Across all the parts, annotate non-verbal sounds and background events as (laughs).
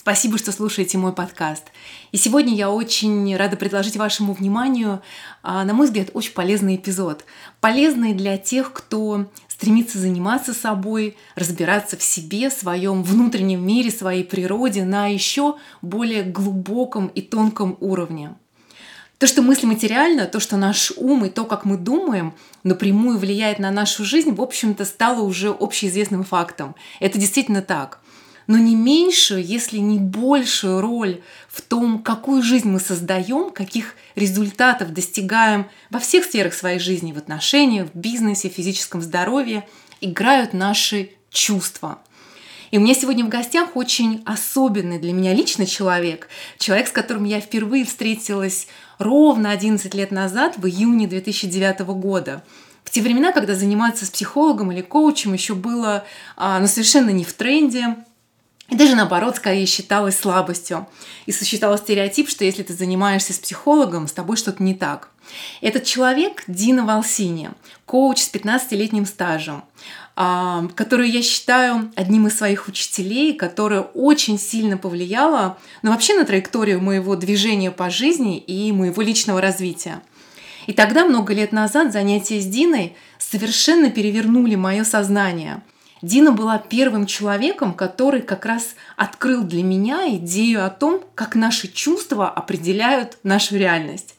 Спасибо, что слушаете мой подкаст. И сегодня я очень рада предложить вашему вниманию, а, на мой взгляд, очень полезный эпизод. Полезный для тех, кто стремится заниматься собой, разбираться в себе, в своем внутреннем мире, своей природе на еще более глубоком и тонком уровне. То, что мысли материально, то, что наш ум и то, как мы думаем, напрямую влияет на нашу жизнь, в общем-то, стало уже общеизвестным фактом. Это действительно так но не меньшую, если не большую роль в том, какую жизнь мы создаем, каких результатов достигаем во всех сферах своей жизни, в отношениях, в бизнесе, в физическом здоровье, играют наши чувства. И у меня сегодня в гостях очень особенный для меня лично человек, человек, с которым я впервые встретилась ровно 11 лет назад, в июне 2009 года. В те времена, когда заниматься с психологом или коучем еще было а, ну, совершенно не в тренде, и даже наоборот, скорее считалось слабостью. И существовал стереотип, что если ты занимаешься с психологом, с тобой что-то не так. Этот человек Дина Волсини, коуч с 15-летним стажем, а, которую я считаю одним из своих учителей, которая очень сильно повлияла ну, вообще на траекторию моего движения по жизни и моего личного развития. И тогда, много лет назад, занятия с Диной совершенно перевернули мое сознание – Дина была первым человеком, который как раз открыл для меня идею о том, как наши чувства определяют нашу реальность.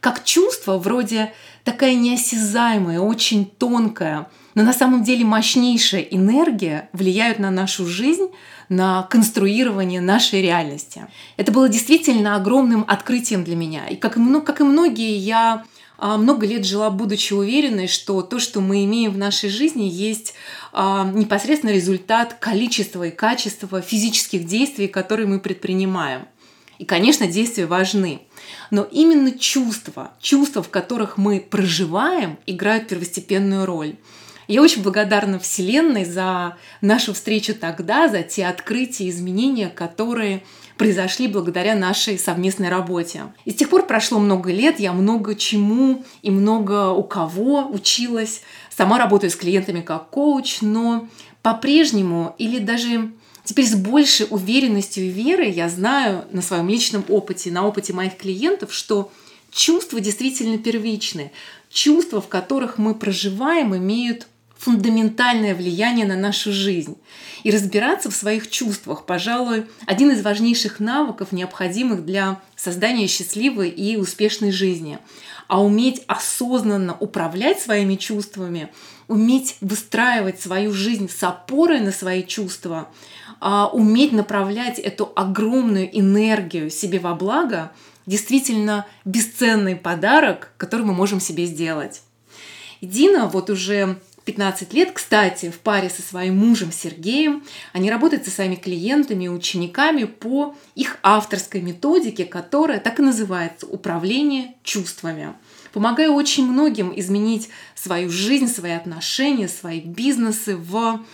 Как чувство вроде такая неосязаемая, очень тонкая, но на самом деле мощнейшая энергия влияют на нашу жизнь, на конструирование нашей реальности. Это было действительно огромным открытием для меня. И как и, как и многие, я много лет жила, будучи уверенной, что то, что мы имеем в нашей жизни, есть а, непосредственно результат количества и качества физических действий, которые мы предпринимаем. И, конечно, действия важны. Но именно чувства, чувства, в которых мы проживаем, играют первостепенную роль. Я очень благодарна Вселенной за нашу встречу тогда, за те открытия, изменения, которые произошли благодаря нашей совместной работе. И с тех пор прошло много лет, я много чему и много у кого училась. Сама работаю с клиентами как коуч, но по-прежнему или даже теперь с большей уверенностью и верой я знаю на своем личном опыте, на опыте моих клиентов, что чувства действительно первичны. Чувства, в которых мы проживаем, имеют фундаментальное влияние на нашу жизнь. И разбираться в своих чувствах, пожалуй, один из важнейших навыков, необходимых для создания счастливой и успешной жизни. А уметь осознанно управлять своими чувствами, уметь выстраивать свою жизнь с опорой на свои чувства, а уметь направлять эту огромную энергию себе во благо, действительно бесценный подарок, который мы можем себе сделать. Дина вот уже 15 лет, кстати, в паре со своим мужем Сергеем. Они работают со своими клиентами учениками по их авторской методике, которая так и называется «Управление чувствами». Помогаю очень многим изменить свою жизнь, свои отношения, свои бизнесы в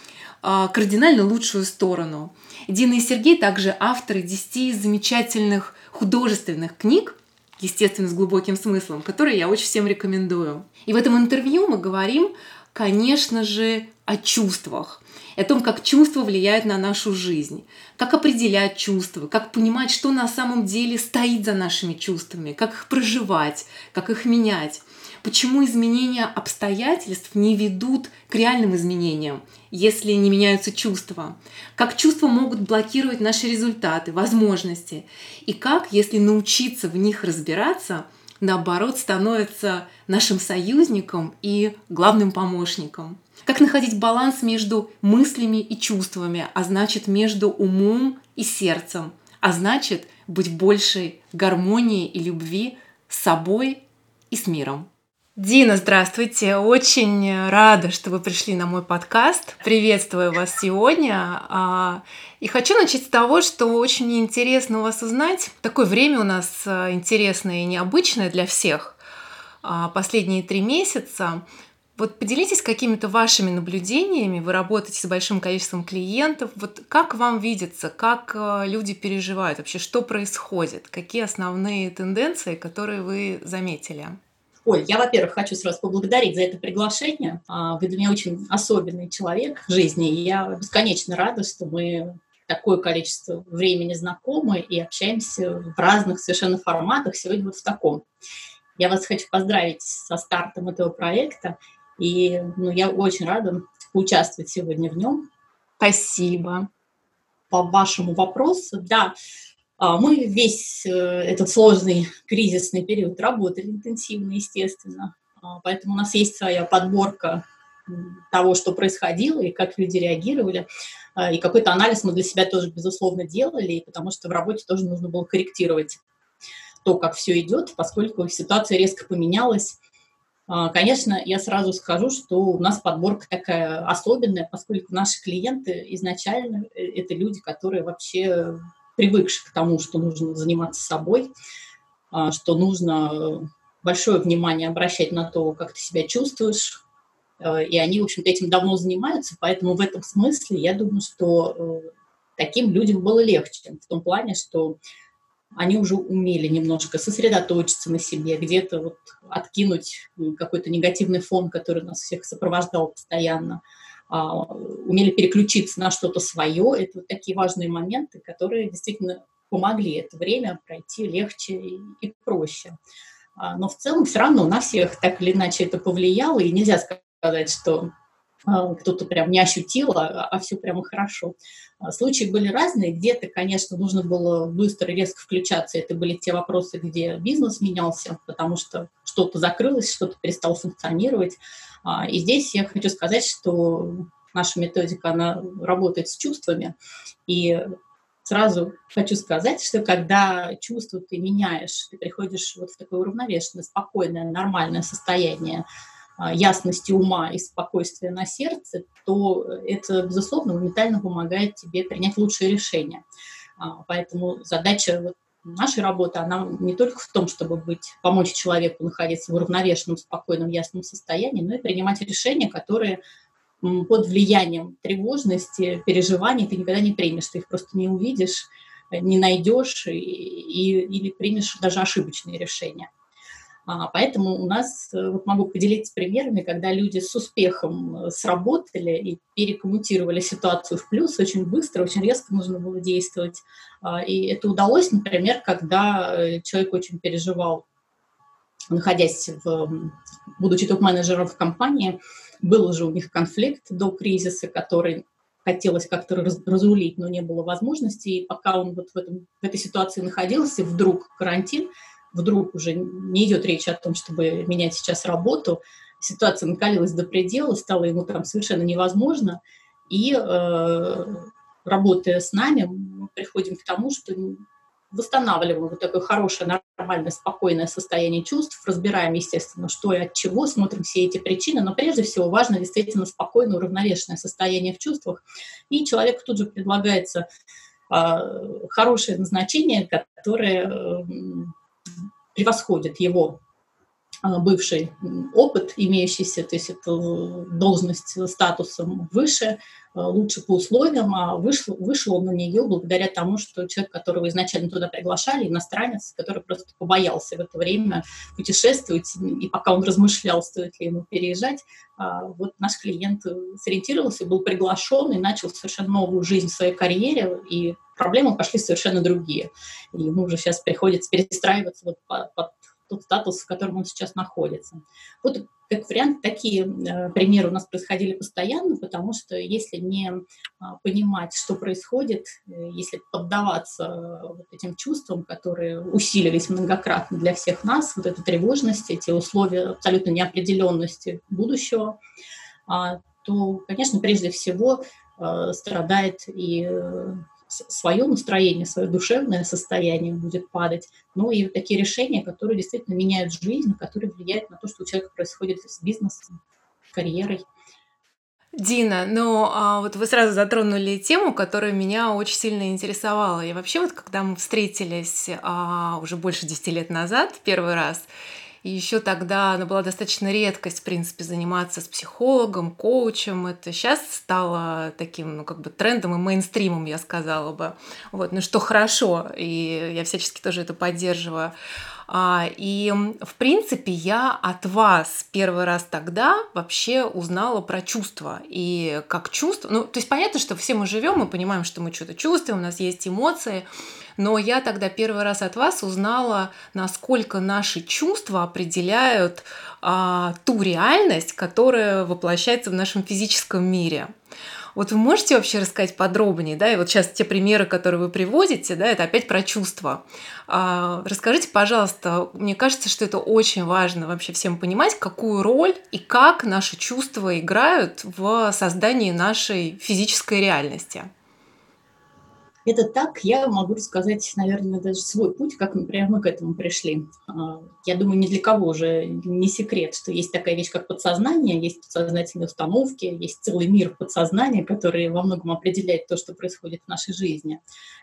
а, кардинально лучшую сторону. Дина и Сергей также авторы 10 замечательных художественных книг, естественно, с глубоким смыслом, которые я очень всем рекомендую. И в этом интервью мы говорим конечно же, о чувствах, о том, как чувства влияют на нашу жизнь, как определять чувства, как понимать, что на самом деле стоит за нашими чувствами, как их проживать, как их менять. почему изменения обстоятельств не ведут к реальным изменениям, если не меняются чувства, как чувства могут блокировать наши результаты, возможности, и как, если научиться в них разбираться, наоборот, становится нашим союзником и главным помощником. Как находить баланс между мыслями и чувствами, а значит между умом и сердцем, а значит быть большей гармонии и любви с собой и с миром. Дина, здравствуйте. Очень рада, что вы пришли на мой подкаст. Приветствую вас сегодня. А, и хочу начать с того, что очень интересно у вас узнать. Такое время у нас а, интересное и необычное для всех. А, последние три месяца вот поделитесь какими-то вашими наблюдениями. Вы работаете с большим количеством клиентов. Вот как вам видится, как люди переживают вообще, что происходит, какие основные тенденции, которые вы заметили? Оль, я, во-первых, хочу сразу поблагодарить за это приглашение. А, вы для меня очень особенный человек в жизни, и я бесконечно рада, что мы такое количество времени знакомы и общаемся в разных совершенно форматах, сегодня вот в таком. Я вас хочу поздравить со стартом этого проекта. И ну, я очень рада участвовать сегодня в нем. Спасибо. По вашему вопросу, да, мы весь э, этот сложный кризисный период работали интенсивно, естественно. А, поэтому у нас есть своя подборка того, что происходило и как люди реагировали. А, и какой-то анализ мы для себя тоже, безусловно, делали, потому что в работе тоже нужно было корректировать то, как все идет, поскольку ситуация резко поменялась. А, конечно, я сразу скажу, что у нас подборка такая особенная, поскольку наши клиенты изначально э, это люди, которые вообще привыкшие к тому, что нужно заниматься собой, а, что нужно большое внимание обращать на то, как ты себя чувствуешь, э, и они, в общем-то, этим давно занимаются, поэтому в этом смысле я думаю, что э, таким людям было легче, в том плане, что они уже умели немножко сосредоточиться на себе, где-то вот откинуть какой-то негативный фон, который нас всех сопровождал постоянно, умели переключиться на что-то свое. Это вот такие важные моменты, которые действительно помогли это время пройти легче и, проще. А, но в целом все равно на всех так или иначе это повлияло, и нельзя сказать, что а, кто-то прям не ощутил, а, а все прямо хорошо. А, случаи были разные. Где-то, конечно, нужно было быстро и резко включаться. Это были те вопросы, где бизнес менялся, потому что что-то закрылось, что-то перестало функционировать. И здесь я хочу сказать, что наша методика, она работает с чувствами. И сразу хочу сказать, что когда чувства ты меняешь, ты приходишь вот в такое уравновешенное, спокойное, нормальное состояние, а, ясности ума и спокойствия на сердце, то это, безусловно, моментально помогает тебе принять лучшее решение. А, поэтому задача нашей работы, она не только в том, чтобы быть, помочь человеку находиться в уравновешенном, спокойном, ясном состоянии, но и принимать решения, которые под влиянием тревожности, переживаний ты никогда не примешь, ты их просто не увидишь, не найдешь и, и, или примешь даже ошибочные решения. А, поэтому у нас, э, вот могу поделиться примерами, когда люди с успехом э, сработали и перекоммутировали ситуацию в плюс очень быстро, очень резко нужно было действовать. А, и это удалось, например, когда э, человек очень переживал, находясь в, будучи топ-менеджером в компании, был уже у них конфликт до кризиса, который хотелось как-то разрулить, но не было возможности. И пока он вот в, этом, в этой ситуации находился, вдруг карантин – вдруг уже не идет речь о том, чтобы менять сейчас работу, ситуация накалилась до предела, стало ему там совершенно невозможно, и э, работая с нами, мы приходим к тому, что восстанавливаем вот такое хорошее, нормальное, спокойное состояние чувств, разбираем, естественно, что и от чего, смотрим все эти причины, но прежде всего важно действительно спокойное, уравновешенное состояние в чувствах, и человеку тут же предлагается э, хорошее назначение, которое э, превосходит его а, бывший опыт, имеющийся, то есть это должность статусом выше, а, лучше по условиям, а вышел, вышел он на нее благодаря тому, что человек, которого изначально туда приглашали, иностранец, который просто побоялся в это время путешествовать, и пока он размышлял, стоит ли ему переезжать, а, вот наш клиент сориентировался, был приглашен и начал совершенно новую жизнь в своей карьере, и проблемы пошли совершенно другие. И ему уже сейчас приходится перестраиваться вот под тот статус, в котором он сейчас находится. Вот как вариант, такие э, примеры у нас происходили постоянно, потому что если не а, понимать, что происходит, э, если поддаваться э, вот этим чувствам, которые усилились многократно для всех нас, вот эта тревожность, эти условия абсолютно неопределенности будущего, а, то, конечно, прежде всего страдает и свое настроение, свое душевное состояние будет падать, ну и такие решения, которые действительно меняют жизнь, которые влияют на то, что у человека происходит с бизнесом, карьерой. Дина, ну а вот вы сразу затронули тему, которая меня очень сильно интересовала. И вообще вот когда мы встретились а, уже больше 10 лет назад первый раз, и еще тогда она была достаточно редкость, в принципе, заниматься с психологом, коучем. Это сейчас стало таким, ну, как бы трендом и мейнстримом, я сказала бы. Вот, ну, что хорошо, и я всячески тоже это поддерживаю. А, и, в принципе, я от вас первый раз тогда вообще узнала про чувства. И как чувство... Ну, то есть понятно, что все мы живем, мы понимаем, что мы что-то чувствуем, у нас есть эмоции, но я тогда первый раз от вас узнала, насколько наши чувства определяют а, ту реальность, которая воплощается в нашем физическом мире. Вот вы можете вообще рассказать подробнее, да, и вот сейчас те примеры, которые вы приводите, да, это опять про чувства. А, расскажите, пожалуйста, мне кажется, что это очень важно вообще всем понимать, какую роль и как наши чувства играют в создании нашей физической реальности. Это так, я могу рассказать, наверное, даже свой путь, как, мы к этому пришли. А, я думаю, ни для кого уже не секрет, что есть такая вещь, как подсознание, есть подсознательные установки, есть целый мир подсознания, который во многом определяет то, что происходит в нашей жизни.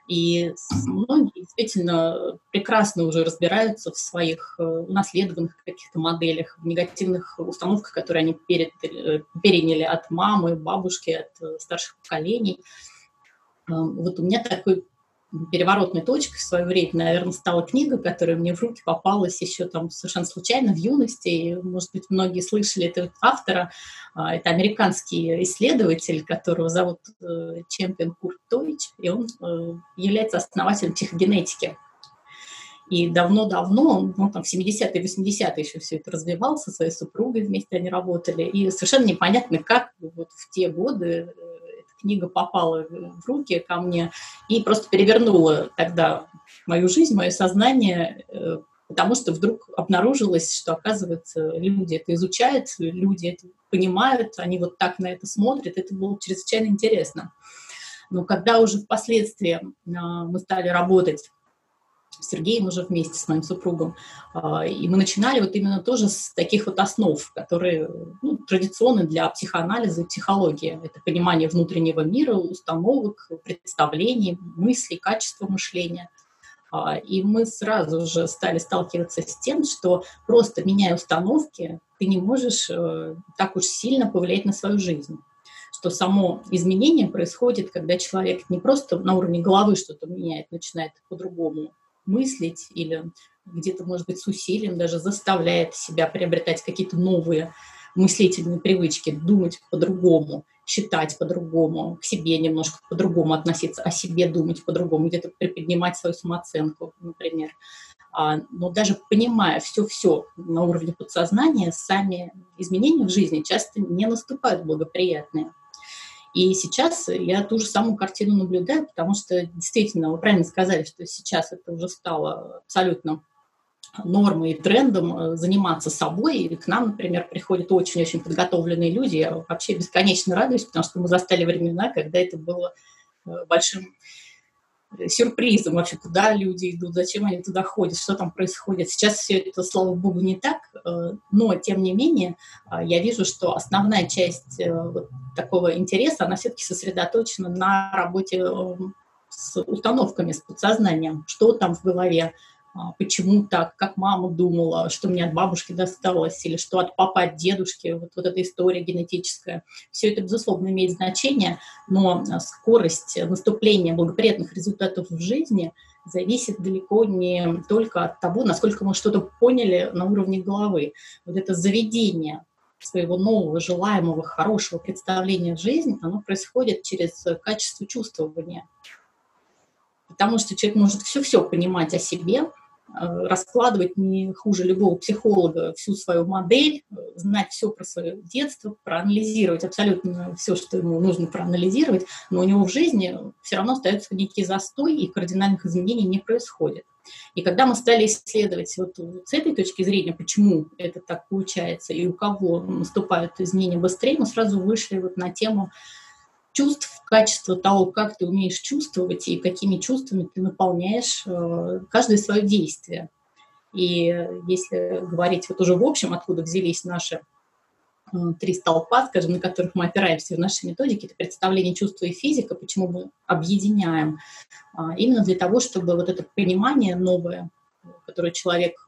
И многие действительно прекрасно уже разбираются в своих э, унаследованных каких-то моделях, в негативных установках, которые они э, переняли от мамы, бабушки, от э, старших поколений. Вот у меня такой переворотной точкой в свое время, наверное, стала книга, которая мне в руки попалась еще там совершенно случайно в юности. И, может быть, многие слышали этого автора. А, это американский исследователь, которого зовут э, Чемпион Курт Тойч, и он э, является основателем психогенетики. И давно-давно, ну, там, в 70-е, 80-е еще все это развивалось, со своей супругой вместе они работали. И совершенно непонятно, как вот в те годы э, книга попала в руки ко мне и просто перевернула тогда мою жизнь, мое сознание, э, потому что вдруг обнаружилось, что, оказывается, люди это изучают, люди это понимают, они вот так на это смотрят, это было чрезвычайно интересно. Но когда уже впоследствии а, мы стали работать Сергеем уже вместе с моим супругом. А, и мы начинали вот именно тоже с таких вот основ, которые ну, традиционны для психоанализа и психологии. Это понимание внутреннего мира, установок, представлений, мыслей, качества мышления. А, и мы сразу же стали сталкиваться с тем, что просто меняя установки, ты не можешь э, так уж сильно повлиять на свою жизнь что само изменение происходит, когда человек не просто на уровне головы что-то меняет, начинает по-другому мыслить или где-то, может быть, с усилием даже заставляет себя приобретать какие-то новые мыслительные привычки, думать по-другому, считать по-другому, к себе немножко по-другому относиться, о себе думать по-другому, где-то приподнимать свою самооценку, например. А, но даже понимая все-все на уровне подсознания, сами изменения в жизни часто не наступают благоприятные. И сейчас я ту же самую картину наблюдаю, потому что действительно, вы правильно сказали, что сейчас это уже стало абсолютно нормой и трендом э, заниматься собой. И к нам, например, приходят очень-очень подготовленные люди. Я вообще бесконечно радуюсь, потому что мы застали времена, когда это было э, большим сюрпризом вообще, куда люди идут, зачем они туда ходят, что там происходит. Сейчас все это, слава богу, не так, э, но, тем не менее, э, я вижу, что основная часть э, вот такого интереса, она все-таки сосредоточена на работе с установками, с подсознанием, что там в голове, почему так, как мама думала, что мне от бабушки досталось, или что от папы, от дедушки, вот, вот эта история генетическая. Все это, безусловно, имеет значение, но а, скорость наступления благоприятных результатов в жизни зависит далеко не только от того, насколько мы что-то поняли на уровне головы. Вот это заведение своего нового, желаемого, хорошего представления в жизнь, оно происходит через качество чувствования. Потому что человек может все-все понимать о себе, раскладывать не хуже любого психолога всю свою модель, знать все про свое детство, проанализировать абсолютно все, что ему нужно проанализировать, но у него в жизни все равно остается некий застой, и кардинальных изменений не происходит. И когда мы стали исследовать вот с этой точки зрения, почему это так получается и у кого наступают изменения быстрее, мы сразу вышли вот на тему чувств, качества того, как ты умеешь чувствовать и какими чувствами ты наполняешь э, каждое свое действие. И если говорить вот уже в общем, откуда взялись наши три столпа, скажем, на которых мы опираемся в нашей методике, это представление чувства и физика, почему мы объединяем, а, именно для того, чтобы вот это понимание новое, которое человек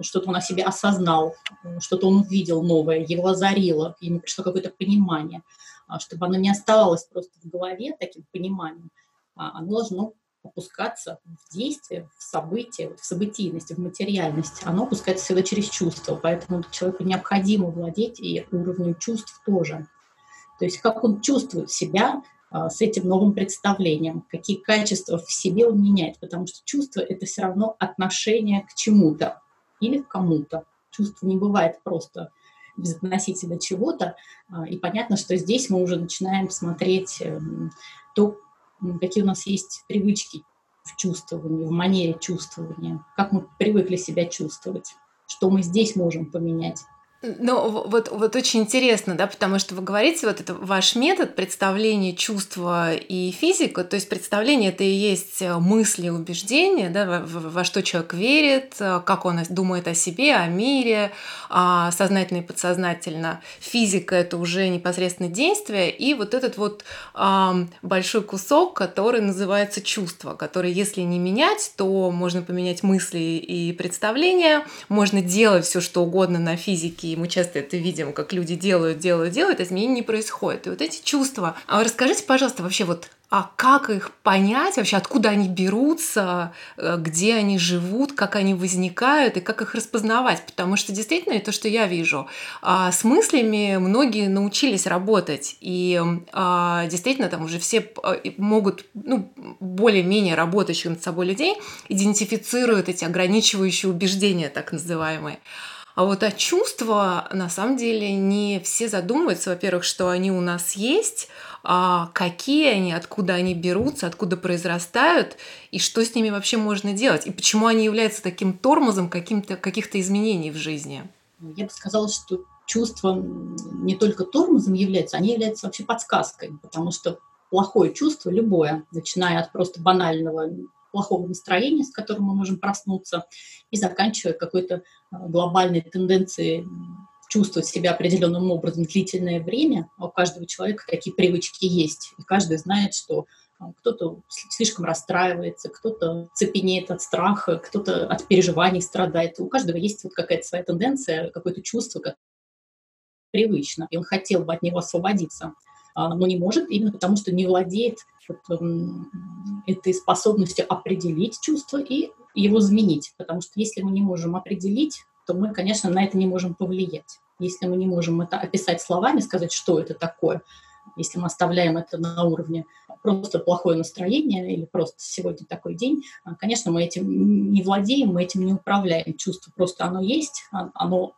что-то он о себе осознал, что-то он увидел новое, его озарило, ему пришло какое-то понимание – чтобы оно не оставалось просто в голове таким пониманием, а оно должно опускаться в действие, в событие, в событийность, в материальность. Оно опускается всегда через чувства, поэтому человеку необходимо владеть и уровнем чувств тоже. То есть как он чувствует себя а, с этим новым представлением, какие качества в себе он меняет, потому что чувство — это все равно отношение к чему-то или к кому-то. Чувство не бывает просто безотносительно чего-то. А, и понятно, что здесь мы уже начинаем смотреть эм, то, какие у нас есть привычки в чувствовании, в манере чувствования, как мы привыкли себя чувствовать, что мы здесь можем поменять. Ну, вот, вот очень интересно, да, потому что вы говорите, вот это ваш метод представления чувства и физика, то есть представление это и есть э, мысли, убеждения, да, во, во что человек верит, э, как он думает о себе, о мире, а, сознательно и подсознательно. Физика это уже непосредственно действие, и вот этот вот большой кусок, который называется чувство, который, если не менять, то можно поменять мысли и представления, можно делать все, что угодно на физике и мы часто это видим, как люди делают, делают, делают, а изменений не происходит. И вот эти чувства. А расскажите, пожалуйста, вообще вот а как их понять вообще, откуда они берутся, э, где они живут, как они возникают и как их распознавать. Потому что действительно, то, что я вижу, а, с мыслями многие научились работать. И а, действительно, там уже все а, могут ну, более-менее работающих над собой людей идентифицируют эти ограничивающие убеждения, так называемые. А вот а чувства, на самом деле, не все задумываются, во-первых, что они у нас есть, а какие они, откуда они берутся, откуда произрастают, и что с ними вообще можно делать, и почему они являются таким тормозом каким-то, каких-то изменений в жизни. Я бы сказала, что чувства не только тормозом являются, они являются вообще подсказкой, потому что плохое чувство, любое, начиная от просто банального плохого настроения, с которым мы можем проснуться, и заканчивая какой-то а, глобальной тенденцией чувствовать себя определенным образом длительное время. А у каждого человека такие привычки есть. И каждый знает, что а, кто-то слишком расстраивается, кто-то цепенеет от страха, кто-то от переживаний страдает. У каждого есть вот какая-то своя тенденция, какое-то чувство, как привычно, и он хотел бы от него освободиться, но не может именно потому, что не владеет вот, этой способностью определить чувство и его заменить. Потому что если мы не можем определить, то мы, конечно, на это не можем повлиять. Если мы не можем это описать словами, сказать, что это такое, если мы оставляем это на уровне просто плохое настроение или просто сегодня такой день, а, конечно, мы этим не владеем, мы этим не управляем. Чувство просто оно есть, а, оно,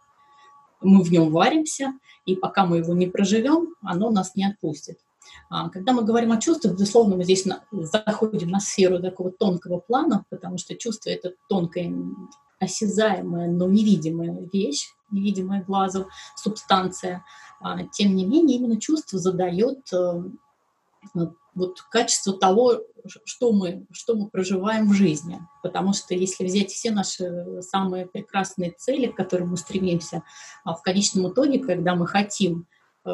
мы в нем варимся, и пока мы его не проживем, оно нас не отпустит. А, когда мы говорим о чувствах, безусловно, мы здесь заходим на сферу такого тонкого плана, потому что чувство — это тонкая, осязаемая, но невидимая вещь, невидимая глазу субстанция. А, тем не менее, именно чувство задает э, вот качество того, что мы, что мы проживаем в жизни. Потому что если взять все наши самые прекрасные цели, к которым мы стремимся, а в конечном итоге, когда мы хотим э,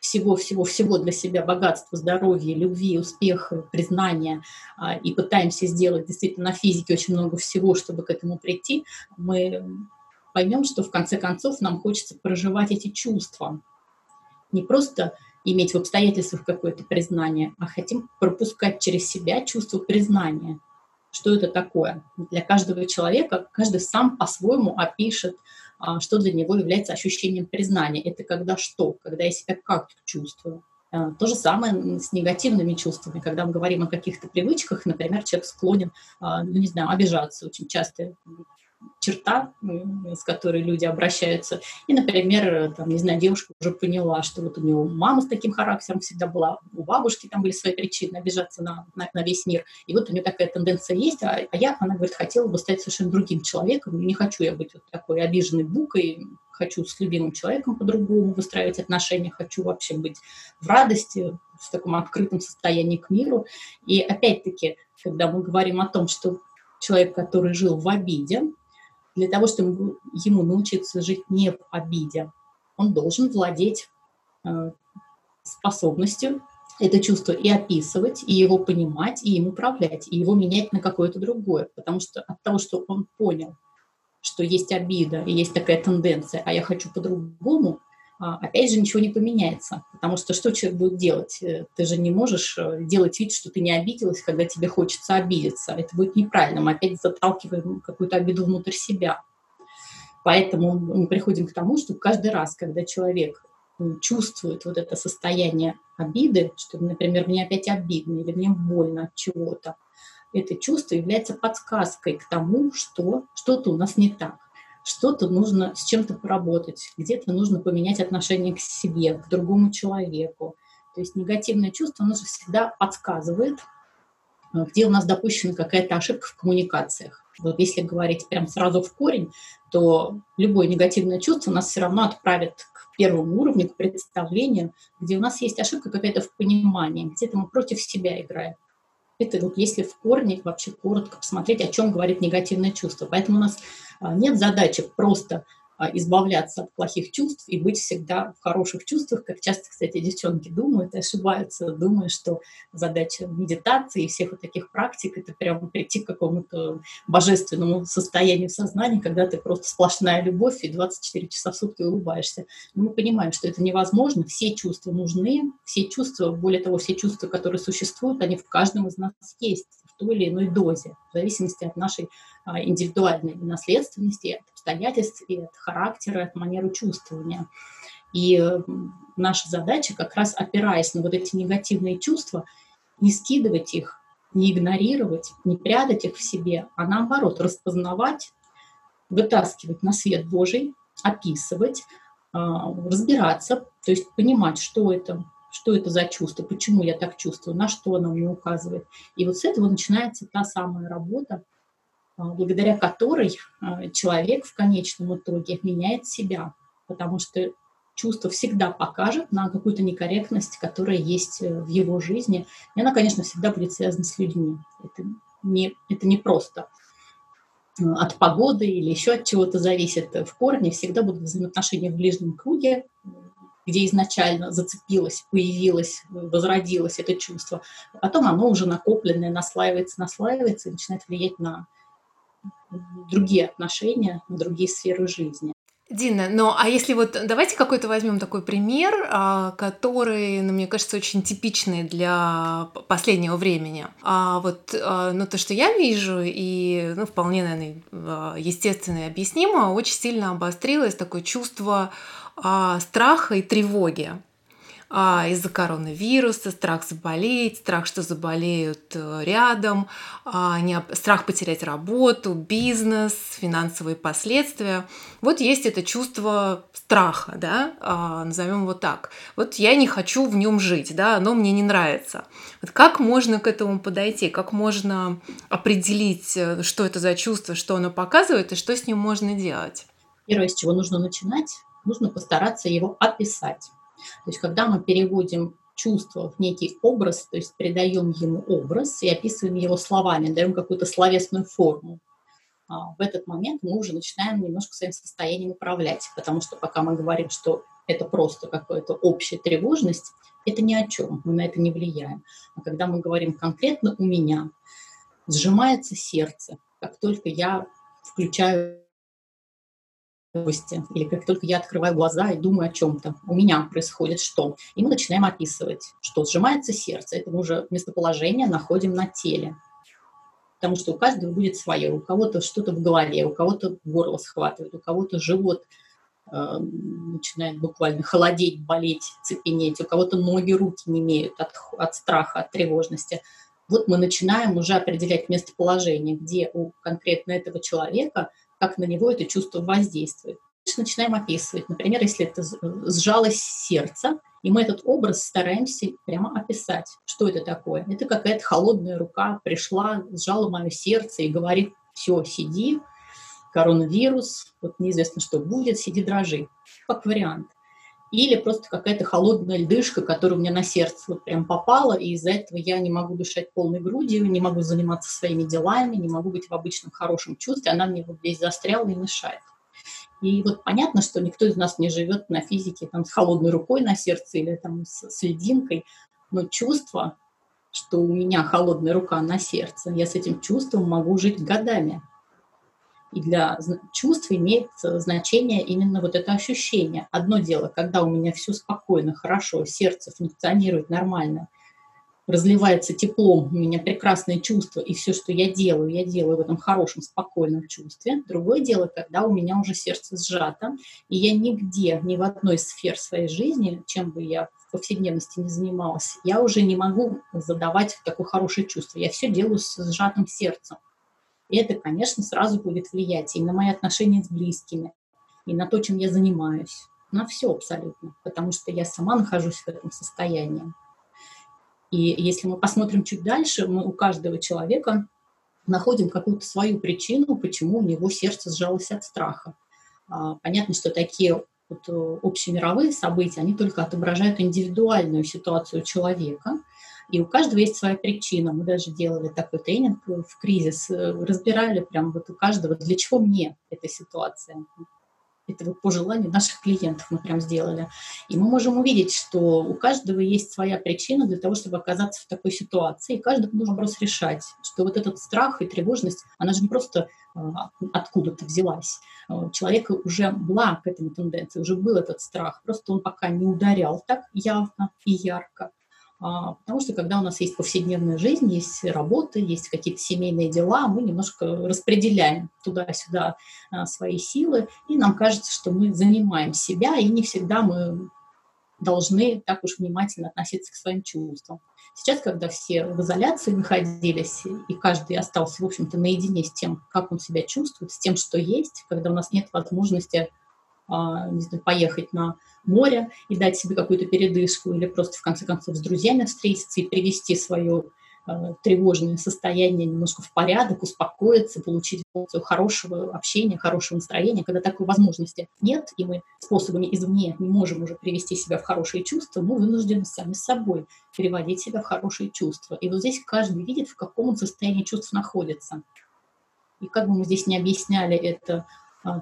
всего-всего-всего для себя богатства, здоровья, любви, успеха, признания, а, и пытаемся сделать действительно на физике очень много всего, чтобы к этому прийти, мы поймем, что в конце концов нам хочется проживать эти чувства. Не просто иметь в обстоятельствах какое-то признание, а хотим пропускать через себя чувство признания. Что это такое? Для каждого человека каждый сам по-своему опишет что для него является ощущением признания. Это когда что? Когда я себя как чувствую. А, то же самое с негативными чувствами. Когда мы говорим о каких-то привычках, например, человек склонен, а, ну, не знаю, обижаться. Очень часто черта, с которой люди обращаются. И, например, там, не знаю, девушка уже поняла, что вот у нее мама с таким характером всегда была, у бабушки там были свои причины обижаться на, на, на весь мир. И вот у нее такая тенденция есть, а, а я, она говорит, хотела бы стать совершенно другим человеком, не хочу я быть вот такой обиженной букой, хочу с любимым человеком по-другому выстраивать отношения, хочу вообще быть в радости, в таком открытом состоянии к миру. И опять-таки, когда мы говорим о том, что человек, который жил в обиде, для того, чтобы ему научиться жить не в обиде, он должен владеть э, способностью это чувство и описывать, и его понимать, и им управлять, и его менять на какое-то другое. Потому что от того, что он понял, что есть обида и есть такая тенденция, а я хочу по-другому, опять же ничего не поменяется. Потому что что человек будет делать? Э, ты же не можешь э, делать вид, что ты не обиделась, когда тебе хочется обидеться. Это будет неправильно. Мы опять заталкиваем какую-то обиду внутрь себя. Поэтому мы приходим к тому, что каждый раз, когда человек чувствует вот это состояние обиды, что, например, мне опять обидно или мне больно от чего-то, это чувство является подсказкой к тому, что что-то у нас не так, что-то нужно с чем-то поработать, где-то нужно поменять отношение к себе, к другому человеку. То есть негативное чувство, оно же всегда подсказывает, э, где у нас допущена какая-то ошибка в коммуникациях. Вот если говорить прям сразу в корень, то любое негативное чувство нас все равно отправит к первому уровню, к представлению, где у нас есть ошибка какая-то в понимании, где-то мы против себя играем. Это вот если в корне вообще коротко посмотреть, о чем говорит негативное чувство. Поэтому у нас а, нет задачи просто избавляться от плохих чувств и быть всегда в хороших чувствах, как часто, кстати, девчонки думают и ошибаются, думая, что задача медитации и всех вот таких практик – это прямо прийти к какому-то божественному состоянию сознания, когда ты просто сплошная любовь и 24 часа в сутки улыбаешься. Но мы понимаем, что это невозможно, все чувства нужны, все чувства, более того, все чувства, которые существуют, они в каждом из нас есть той или иной дозе, в зависимости от нашей а, индивидуальной наследственности, от обстоятельств, и от характера, от манеры чувствования. И наша задача как раз опираясь на вот эти негативные чувства, не скидывать их, не игнорировать, не прятать их в себе, а наоборот распознавать, вытаскивать на свет Божий, описывать, а, разбираться, то есть понимать, что это, что это за чувство, почему я так чувствую, на что оно мне указывает. И вот с этого начинается та самая работа, а, благодаря которой а, человек в конечном итоге меняет себя, потому что чувство всегда покажет на какую-то некорректность, которая есть э, в его жизни. И она, конечно, всегда будет связана с людьми. Это не, это не просто э, от погоды или еще от чего-то зависит. В корне всегда будут взаимоотношения в ближнем круге, где изначально зацепилось, появилось, возродилось это чувство. Потом оно уже накопленное наслаивается, наслаивается и начинает влиять на другие отношения, на другие сферы жизни. Дина, ну а если вот давайте какой-то возьмем такой пример, а, который, ну, мне кажется, очень типичный для последнего времени. А вот, а, ну то, что я вижу, и, ну, вполне, наверное, а, естественно и объяснимо, очень сильно обострилось такое чувство страха и тревоги а, из-за коронавируса, страх заболеть, страх, что заболеют э, рядом, а, страх потерять работу, бизнес, финансовые последствия. Вот есть это чувство страха, да, а, назовем его так. Вот я не хочу в нем жить, да, оно мне не нравится. Вот как можно к этому подойти, как можно определить, э, что это за чувство, что оно показывает и что с ним можно делать? Первое, с чего нужно начинать, нужно постараться его описать. То есть когда мы переводим чувство в некий образ, то есть придаем ему образ и описываем его словами, даем какую-то словесную форму, а, в этот момент мы уже начинаем немножко своим состоянием управлять, потому что пока мы говорим, что это просто какая-то общая тревожность, это ни о чем, мы на это не влияем. А когда мы говорим конкретно у меня, сжимается сердце, как только я включаю новости, или как только я открываю глаза и думаю о чем-то, у меня происходит что? И мы начинаем описывать, что сжимается сердце, это мы уже местоположение находим на теле. Потому что у каждого будет свое, у кого-то что-то в голове, у кого-то горло схватывает, у кого-то живот э, начинает буквально холодеть, болеть, цепенеть, у кого-то ноги, руки не имеют от, от страха, от тревожности. Вот мы начинаем уже определять местоположение, где у конкретно этого человека, как на него это чувство воздействует. Начинаем описывать. Например, если это сжалось сердце, и мы этот образ стараемся прямо описать, что это такое. Это какая-то холодная рука пришла, сжала мое сердце и говорит, все, сиди, коронавирус, вот неизвестно, что будет, сиди, дрожи, как вариант. Или просто какая-то холодная льдышка, которая у меня на сердце вот прям попала, и из-за этого я не могу дышать полной грудью, не могу заниматься своими делами, не могу быть в обычном хорошем чувстве, она мне вот здесь застряла и мешает. И вот понятно, что никто из нас не живет на физике там, с холодной рукой на сердце или там, с, с льдинкой, но чувство, что у меня холодная рука на сердце, я с этим чувством могу жить годами. И для чувств имеет значение именно вот это ощущение. Одно дело, когда у меня все спокойно, хорошо, сердце функционирует нормально, разливается теплом, у меня прекрасное чувство, и все, что я делаю, я делаю в этом хорошем, спокойном чувстве. Другое дело, когда у меня уже сердце сжато, и я нигде, ни в одной из сфер своей жизни, чем бы я в повседневности не занималась, я уже не могу задавать такое хорошее чувство. Я все делаю с сжатым сердцем. И это, конечно, сразу будет влиять и на мои отношения с близкими, и на то, чем я занимаюсь, на все абсолютно, потому что я сама нахожусь в этом состоянии. И если мы посмотрим чуть дальше, мы у каждого человека находим какую-то свою причину, почему у него сердце сжалось от страха. А, понятно, что такие вот э, общемировые события, они только отображают индивидуальную ситуацию человека, и у каждого есть своя причина. Мы даже делали такой тренинг в кризис, э, разбирали прям вот у каждого, для чего мне эта ситуация. Это вот по желанию наших клиентов мы прям сделали. И мы можем увидеть, что у каждого есть своя причина для того, чтобы оказаться в такой ситуации. И каждый нужно вопрос решать, что вот этот страх и тревожность, она же не просто а, откуда-то взялась. У человека уже была к этому тенденция, уже был этот страх, просто он пока не ударял так явно и ярко. А, потому что когда у нас есть повседневная жизнь, есть работа, есть какие-то семейные дела, мы немножко распределяем туда-сюда а, свои силы, и нам кажется, что мы занимаем себя, и не всегда мы должны так уж внимательно относиться к своим чувствам. Сейчас, когда все в изоляции находились, и каждый остался, в общем-то, наедине с тем, как он себя чувствует, с тем, что есть, когда у нас нет возможности не знаю, поехать на море и дать себе какую-то передышку, или просто, в конце концов, с друзьями встретиться и привести свое э, тревожное состояние немножко в порядок, успокоиться, получить порцию хорошего общения, хорошего настроения, когда такой возможности нет, и мы способами извне не можем уже привести себя в хорошие чувства, мы вынуждены сами с собой переводить себя в хорошие чувства. И вот здесь каждый видит, в каком он состоянии чувств находится. И как бы мы здесь не объясняли это а,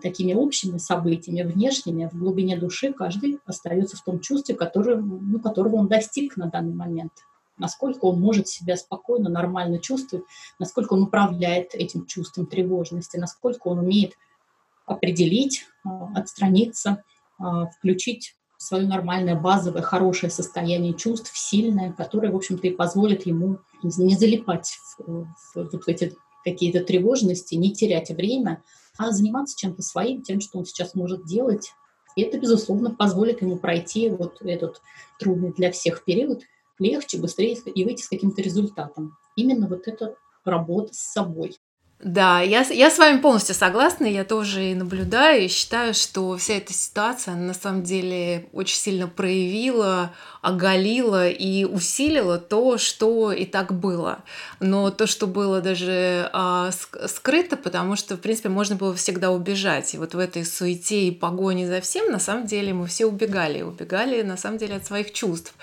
такими общими событиями, внешними, в глубине души каждый остается в том чувстве, который, ну, которого он достиг на данный момент. Насколько он может себя спокойно, нормально чувствовать, насколько он управляет этим чувством тревожности, насколько он умеет определить, а, отстраниться, а, включить свое нормальное, базовое, хорошее состояние чувств, сильное, которое, в общем-то, и позволит ему не залипать в, в, в эти какие-то тревожности, не терять время, а заниматься чем-то своим, тем, что он сейчас может делать. И это, безусловно, позволит ему пройти вот этот трудный для всех период легче, быстрее и выйти с каким-то результатом. Именно вот эта работа с собой. Да, я, я с вами полностью согласна, я тоже и наблюдаю, и считаю, что вся эта ситуация на самом деле очень сильно проявила, оголила и усилила то, что и так было. Но то, что было даже а, скрыто, потому что, в принципе, можно было всегда убежать. И вот в этой суете и погоне за всем, на самом деле, мы все убегали, убегали, на самом деле, от своих чувств.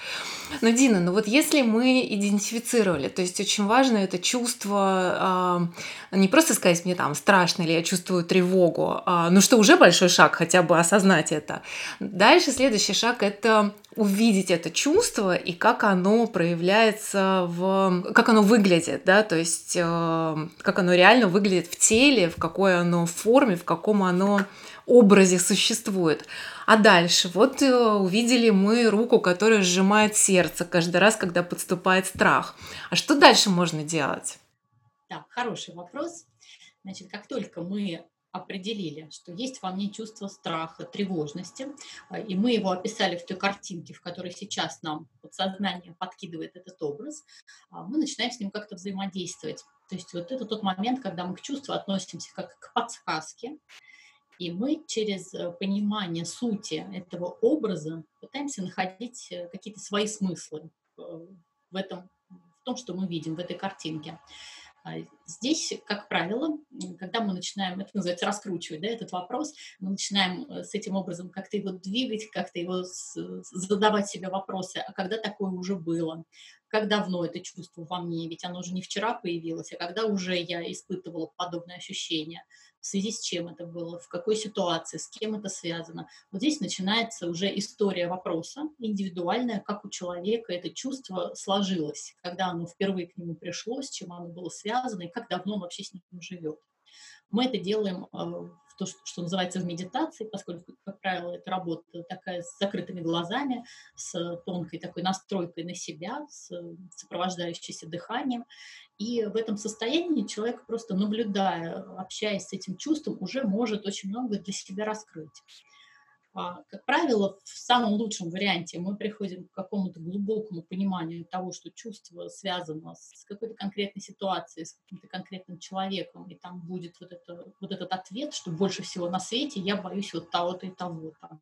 Но, Дина, ну вот если мы идентифицировали, то есть очень важно это чувство, э, не просто сказать мне там страшно или я чувствую тревогу, э, ну что уже большой шаг, хотя бы осознать это. Дальше следующий шаг это увидеть это чувство и как оно проявляется в... как оно выглядит, да, то есть э, как оно реально выглядит в теле, в какой оно форме, в каком оно образе существует. А дальше, вот э, увидели мы руку, которая сжимает сердце каждый раз, когда подступает страх. А что дальше можно делать? Да, хороший вопрос. Значит, как только мы определили, что есть во мне чувство страха, тревожности, и мы его описали в той картинке, в которой сейчас нам подсознание подкидывает этот образ, мы начинаем с ним как-то взаимодействовать. То есть вот это тот момент, когда мы к чувству относимся как к подсказке, и мы через э, понимание сути этого образа пытаемся находить э, какие-то свои смыслы э, в этом, в том, что мы видим в этой картинке. А здесь, как правило, когда мы начинаем, это называется раскручивать, да, этот вопрос, мы начинаем с этим образом как-то его двигать, как-то его задавать себе вопросы, а когда такое уже было, как давно это чувство во мне, ведь оно уже не вчера появилось, а когда уже я испытывала подобное ощущение, в связи с чем это было, в какой ситуации, с кем это связано. Вот здесь начинается уже история вопроса, индивидуальная, как у человека это чувство сложилось, когда оно впервые к нему пришло, с чем оно было связано и как давно он вообще с ним живет. Мы это делаем э, то, что, что называется в медитации, поскольку, как правило, это работа такая с закрытыми глазами, с тонкой такой настройкой на себя, с сопровождающейся дыханием. И в этом состоянии человек просто наблюдая, общаясь с этим чувством, уже может очень много для себя раскрыть. А, как правило, в самом лучшем варианте мы приходим к какому-то глубокому пониманию того, что чувство связано с какой-то конкретной ситуацией, с каким-то конкретным человеком, и там будет вот, это, вот этот ответ, что больше всего на свете я боюсь вот того-то и того-то.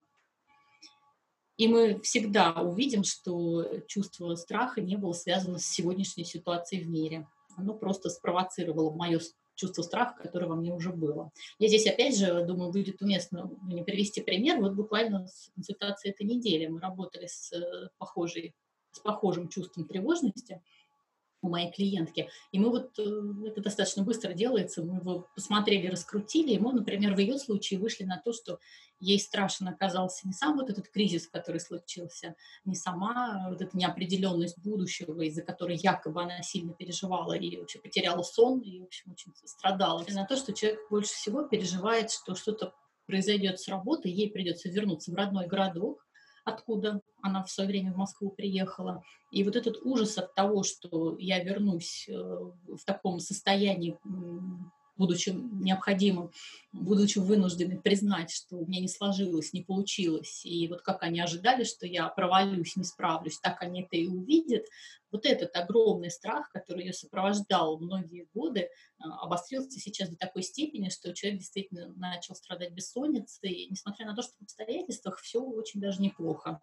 И мы всегда увидим, что чувство страха не было связано с сегодняшней ситуацией в мире. Оно просто спровоцировало мое чувство страха, которое во мне уже было. Я здесь, опять же, думаю, будет уместно мне привести пример. Вот буквально с консультацией этой недели мы работали с, э, похожей, с похожим чувством тревожности – у моей клиентки. И мы вот, э, это достаточно быстро делается, мы его посмотрели, раскрутили, и мы, например, в ее случае вышли на то, что ей страшен оказался не сам вот этот кризис, который случился, не сама вот эта неопределенность будущего, из-за которой якобы она сильно переживала и вообще потеряла сон, и, в общем, очень страдала. И на то, что человек больше всего переживает, что что-то произойдет с работы, ей придется вернуться в родной городок, откуда она в свое время в Москву приехала. И вот этот ужас от того, что я вернусь э, в таком состоянии будучи необходимым, будучи вынуждены признать, что у меня не сложилось, не получилось, и вот как они ожидали, что я провалюсь, не справлюсь, так они это и увидят, вот этот огромный страх, который ее сопровождал многие годы, а, обострился сейчас до такой степени, что человек действительно начал страдать бессонницей, несмотря на то, что в обстоятельствах все очень даже неплохо.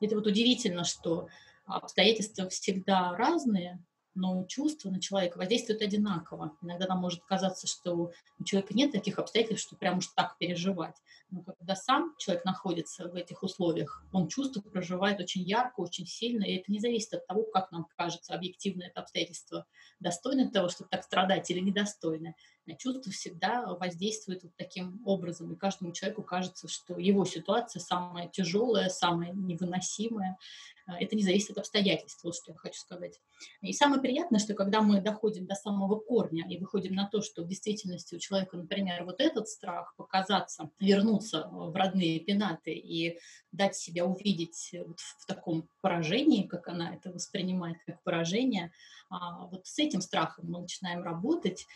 Это вот удивительно, что обстоятельства всегда разные, но чувства на человека воздействуют одинаково. Иногда нам может казаться, что у человека нет таких обстоятельств, что прям уж так переживать. Но когда сам человек находится в этих условиях, он чувства проживает очень ярко, очень сильно, и это не зависит от того, как нам кажется объективно это обстоятельство, достойно того, чтобы так страдать или недостойно. Чувство всегда воздействует вот таким образом, и каждому человеку кажется, что его ситуация самая тяжелая, самая невыносимая, а, это не зависит от обстоятельств, вот что я хочу сказать. И самое приятное, что когда мы доходим до самого корня и выходим на то, что в действительности у человека, например, вот этот страх показаться, вернуться в родные пенаты и дать себя увидеть вот в таком поражении, как она это воспринимает как поражение, а, вот с этим страхом мы начинаем работать,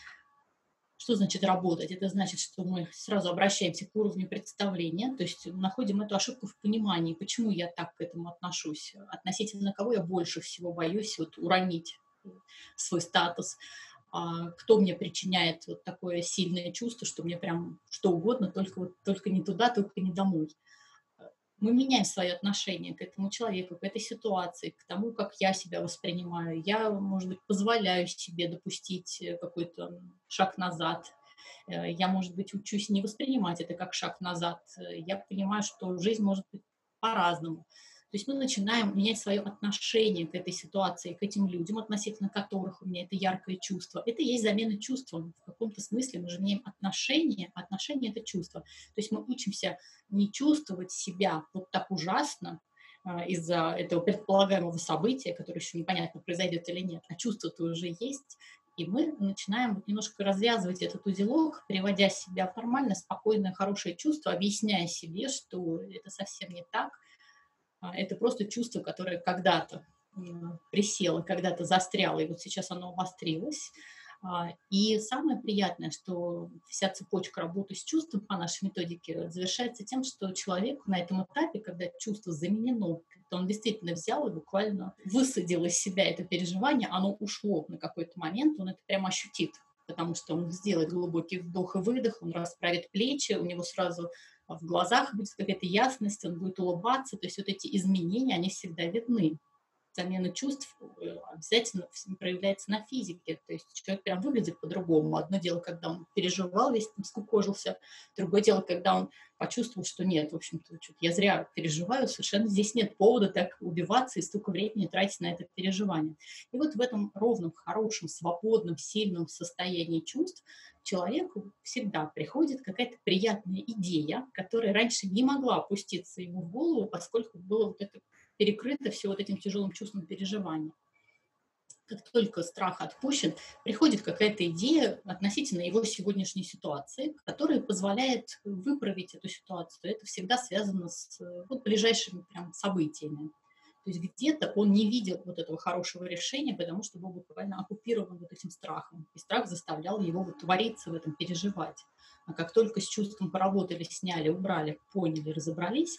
что значит работать? Это значит, что мы сразу обращаемся к уровню представления, то есть находим эту ошибку в понимании, почему я так к этому отношусь, относительно кого я больше всего боюсь вот, уронить свой статус, а кто мне причиняет вот такое сильное чувство, что мне прям что угодно, только, вот, только не туда, только не домой мы меняем свое отношение к этому человеку, к этой ситуации, к тому, как я себя воспринимаю. Я, может быть, позволяю себе допустить э, какой-то шаг назад. Э, я, может быть, учусь не воспринимать это как шаг назад. Э, я понимаю, что жизнь может быть по-разному. То есть мы начинаем менять свое отношение к этой ситуации, к этим людям, относительно которых у меня это яркое чувство. Это и есть замена чувством. В каком-то смысле мы же меняем отношение, а отношение – это чувство. То есть мы учимся не чувствовать себя вот так ужасно, а, из-за этого предполагаемого события, которое еще непонятно, произойдет или нет, а чувство-то уже есть, и мы начинаем немножко развязывать этот узелок, приводя себя в нормальное, спокойное, хорошее чувство, объясняя себе, что это совсем не так, это просто чувство, которое когда-то присело, когда-то застряло, и вот сейчас оно обострилось. А, и самое приятное, что вся цепочка работы с чувством по нашей методике завершается тем, что человек на этом этапе, когда чувство заменено, то он действительно взял и буквально высадил из себя это переживание, оно ушло на какой-то момент, он это прямо ощутит, потому что он сделает глубокий вдох и выдох, он расправит плечи, у него сразу в глазах будет какая-то ясность, он будет улыбаться, то есть вот эти изменения, они всегда видны замена чувств э, обязательно проявляется на физике. То есть человек прям выглядит по-другому. Одно дело, когда он переживал, весь там скукожился. Другое дело, когда он почувствовал, что нет, в общем-то, я зря переживаю, совершенно здесь нет повода так убиваться и столько времени тратить на это переживание. И вот в этом ровном, хорошем, свободном, сильном состоянии чувств человеку всегда приходит какая-то приятная идея, которая раньше не могла опуститься ему в голову, поскольку было вот это перекрыто все вот этим тяжелым чувством переживания. Как только страх отпущен, приходит какая-то идея относительно его сегодняшней ситуации, которая позволяет выправить эту ситуацию. Это всегда связано с вот, ближайшими прям событиями. То есть где-то он не видел вот этого хорошего решения, потому что был буквально оккупирован вот этим страхом. И страх заставлял его вот твориться в этом, переживать. А как только с чувством поработали, сняли, убрали, поняли, разобрались,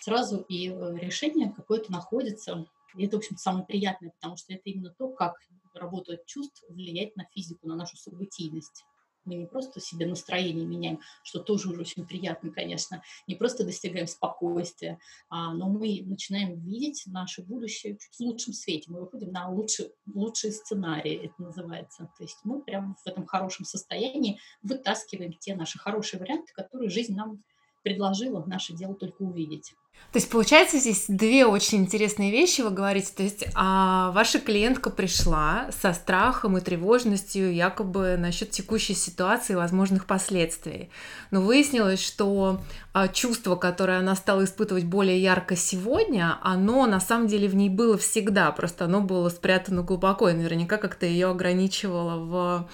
сразу и э, решение какое-то находится. И это, в общем, самое приятное, потому что это именно то, как работает чувств, влияет на физику, на нашу событийность. Мы не просто себе настроение меняем, что тоже уже очень приятно, конечно, не просто достигаем спокойствия, а, но мы начинаем видеть наше будущее в лучшем свете. Мы выходим на лучший, лучшие сценарии, это называется. То есть мы прямо в этом хорошем состоянии вытаскиваем те наши хорошие варианты, которые жизнь нам предложила, наше дело только увидеть. То есть, получается, здесь две очень интересные вещи вы говорите. То есть, а ваша клиентка пришла со страхом и тревожностью якобы насчет текущей ситуации и возможных последствий. Но выяснилось, что а, чувство, которое она стала испытывать более ярко сегодня, оно на самом деле в ней было всегда, просто оно было спрятано глубоко и наверняка как-то ее ограничивало в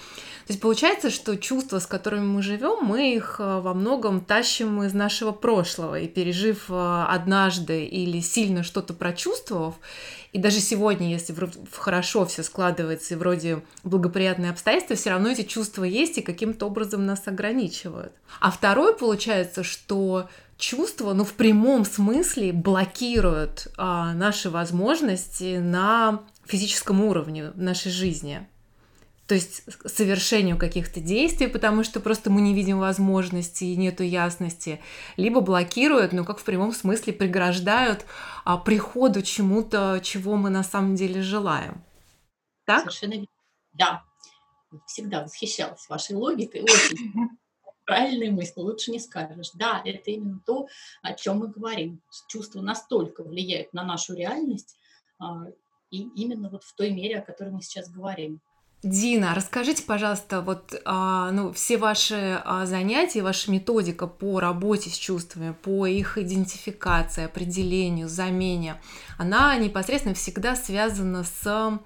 то есть получается, что чувства, с которыми мы живем, мы их э, во многом тащим из нашего прошлого. И пережив э, однажды или сильно что-то прочувствовав, и даже сегодня, если хорошо все складывается и вроде благоприятные обстоятельства, все равно эти чувства есть и каким-то образом нас ограничивают. А второе получается, что чувства, ну, в прямом смысле блокируют а, наши возможности на физическом уровне нашей жизни то есть совершению каких-то действий, потому что просто мы не видим возможности и нету ясности, либо блокируют, ну как в прямом смысле преграждают а, приходу чему-то, чего мы на самом деле желаем. Так? Совершенно верно. Да. Всегда восхищалась вашей логикой. Очень (laughs) правильные мысли, лучше не скажешь. Да, это именно то, о чем мы говорим. Чувства настолько влияют на нашу реальность, а, и именно вот в той мере, о которой мы сейчас говорим. Дина, расскажите, пожалуйста, вот а, ну, все ваши а, занятия, ваша методика по работе с чувствами, по их идентификации, определению, замене, она непосредственно всегда связана с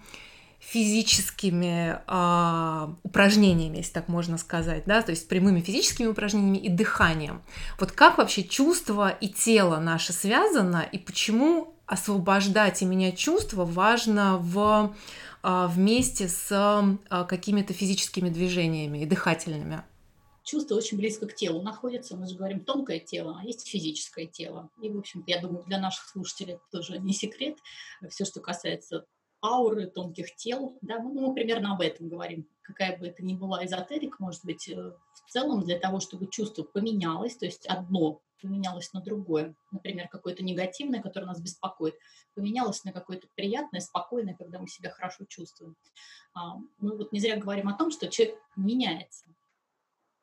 физическими а, упражнениями, если так можно сказать, да, то есть прямыми физическими упражнениями и дыханием. Вот как вообще чувство и тело наше связано, и почему освобождать и менять чувства важно в вместе с а, какими-то физическими движениями и дыхательными? Чувство очень близко к телу находится. Мы же говорим тонкое тело, а есть физическое тело. И, в общем я думаю, для наших слушателей это тоже не секрет. Все, что касается ауры, тонких тел, да, ну, мы примерно об этом говорим. Какая бы это ни была эзотерика, может быть, э, в целом для того, чтобы чувство поменялось, то есть одно поменялось на другое, например, какое-то негативное, которое нас беспокоит, поменялось на какое-то приятное, спокойное, когда мы себя хорошо чувствуем. А, мы вот не зря говорим о том, что человек меняется.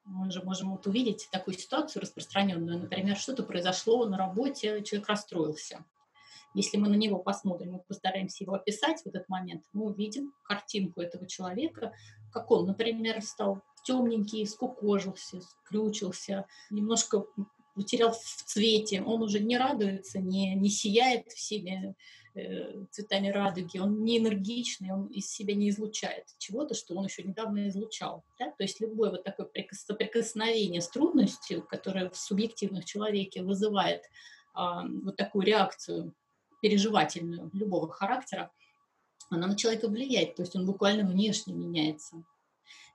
Мы же можем вот увидеть такую ситуацию распространенную. Например, что-то произошло на работе, человек расстроился. Если мы на него посмотрим и постараемся его описать в этот момент, мы увидим картинку этого человека, как он, например, стал темненький, скукожился, скрючился, немножко потерял в цвете, он уже не радуется, не, не сияет всеми э, цветами радуги, он не энергичный, он из себя не излучает чего-то, что он еще недавно излучал. Да? То есть любое вот такое соприкосновение с трудностью, которое в субъективных человеке вызывает э, вот такую реакцию переживательную любого характера, она на человека влияет, то есть он буквально внешне меняется.